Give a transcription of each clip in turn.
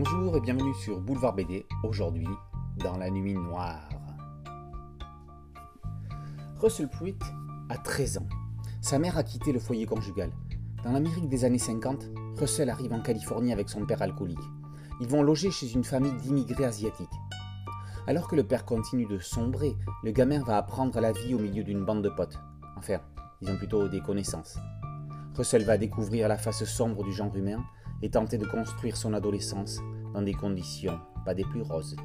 Bonjour et bienvenue sur Boulevard BD, aujourd'hui dans la nuit noire. Russell Pruitt a 13 ans. Sa mère a quitté le foyer conjugal. Dans l'Amérique des années 50, Russell arrive en Californie avec son père alcoolique. Ils vont loger chez une famille d'immigrés asiatiques. Alors que le père continue de sombrer, le gamin va apprendre la vie au milieu d'une bande de potes. Enfin, ils ont plutôt des connaissances. Russell va découvrir la face sombre du genre humain et tenter de construire son adolescence dans des conditions pas des plus roses.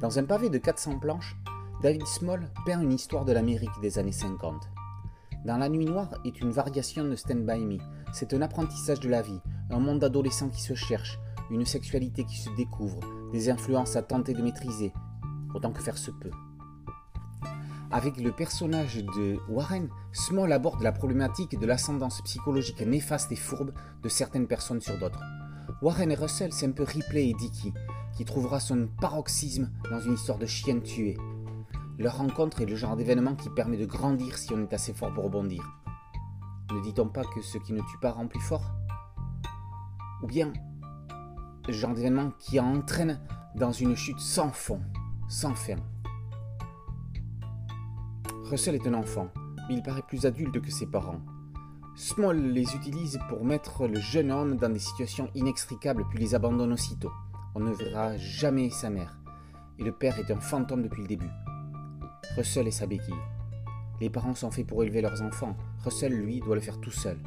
Dans un pavé de 400 planches, David Small peint une histoire de l'Amérique des années 50. Dans la nuit noire est une variation de Stand By Me. C'est un apprentissage de la vie, un monde d'adolescents qui se cherchent, une sexualité qui se découvre, des influences à tenter de maîtriser, autant que faire se peut. Avec le personnage de Warren, Small aborde la problématique de l'ascendance psychologique néfaste et fourbe de certaines personnes sur d'autres. Warren et Russell, c'est un peu Ripley et Dicky, qui trouvera son paroxysme dans une histoire de chien tué. Leur rencontre est le genre d'événement qui permet de grandir si on est assez fort pour rebondir. Ne dit-on pas que ce qui ne tue pas rend plus fort? Ou bien, le genre d'événement qui entraîne dans une chute sans fond, sans fin. Russell est un enfant, mais il paraît plus adulte que ses parents. Small les utilise pour mettre le jeune homme dans des situations inextricables puis les abandonne aussitôt. On ne verra jamais sa mère, et le père est un fantôme depuis le début. Russell est sa béquille. Les parents sont faits pour élever leurs enfants, Russell, lui, doit le faire tout seul.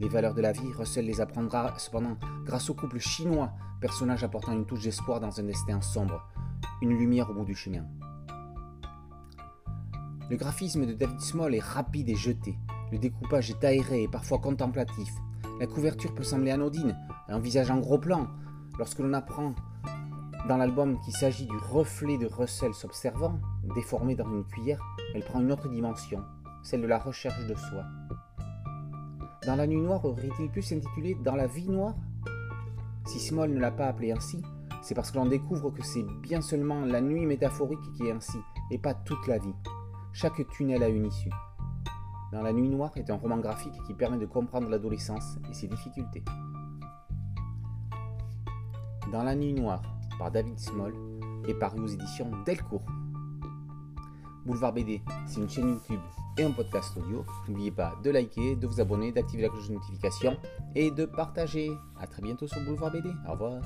Les valeurs de la vie, Russell les apprendra cependant grâce au couple chinois, personnage apportant une touche d'espoir dans un destin sombre, une lumière au bout du chemin. Le graphisme de David Small est rapide et jeté. Le découpage est aéré et parfois contemplatif. La couverture peut sembler anodine, un visage en gros plan. Lorsque l'on apprend dans l'album qu'il s'agit du reflet de Russell s'observant, déformé dans une cuillère, elle prend une autre dimension, celle de la recherche de soi. Dans la nuit noire aurait-il pu s'intituler Dans la vie noire? Si Small ne l'a pas appelé ainsi, c'est parce que l'on découvre que c'est bien seulement la nuit métaphorique qui est ainsi, et pas toute la vie. Chaque tunnel a une issue. Dans la nuit noire est un roman graphique qui permet de comprendre l'adolescence et ses difficultés. Dans la nuit noire, par David Small, et paru aux éditions Delcourt. Boulevard BD, c'est une chaîne YouTube et un podcast audio. N'oubliez pas de liker, de vous abonner, d'activer la cloche de notification et de partager. A très bientôt sur Boulevard BD. Au revoir.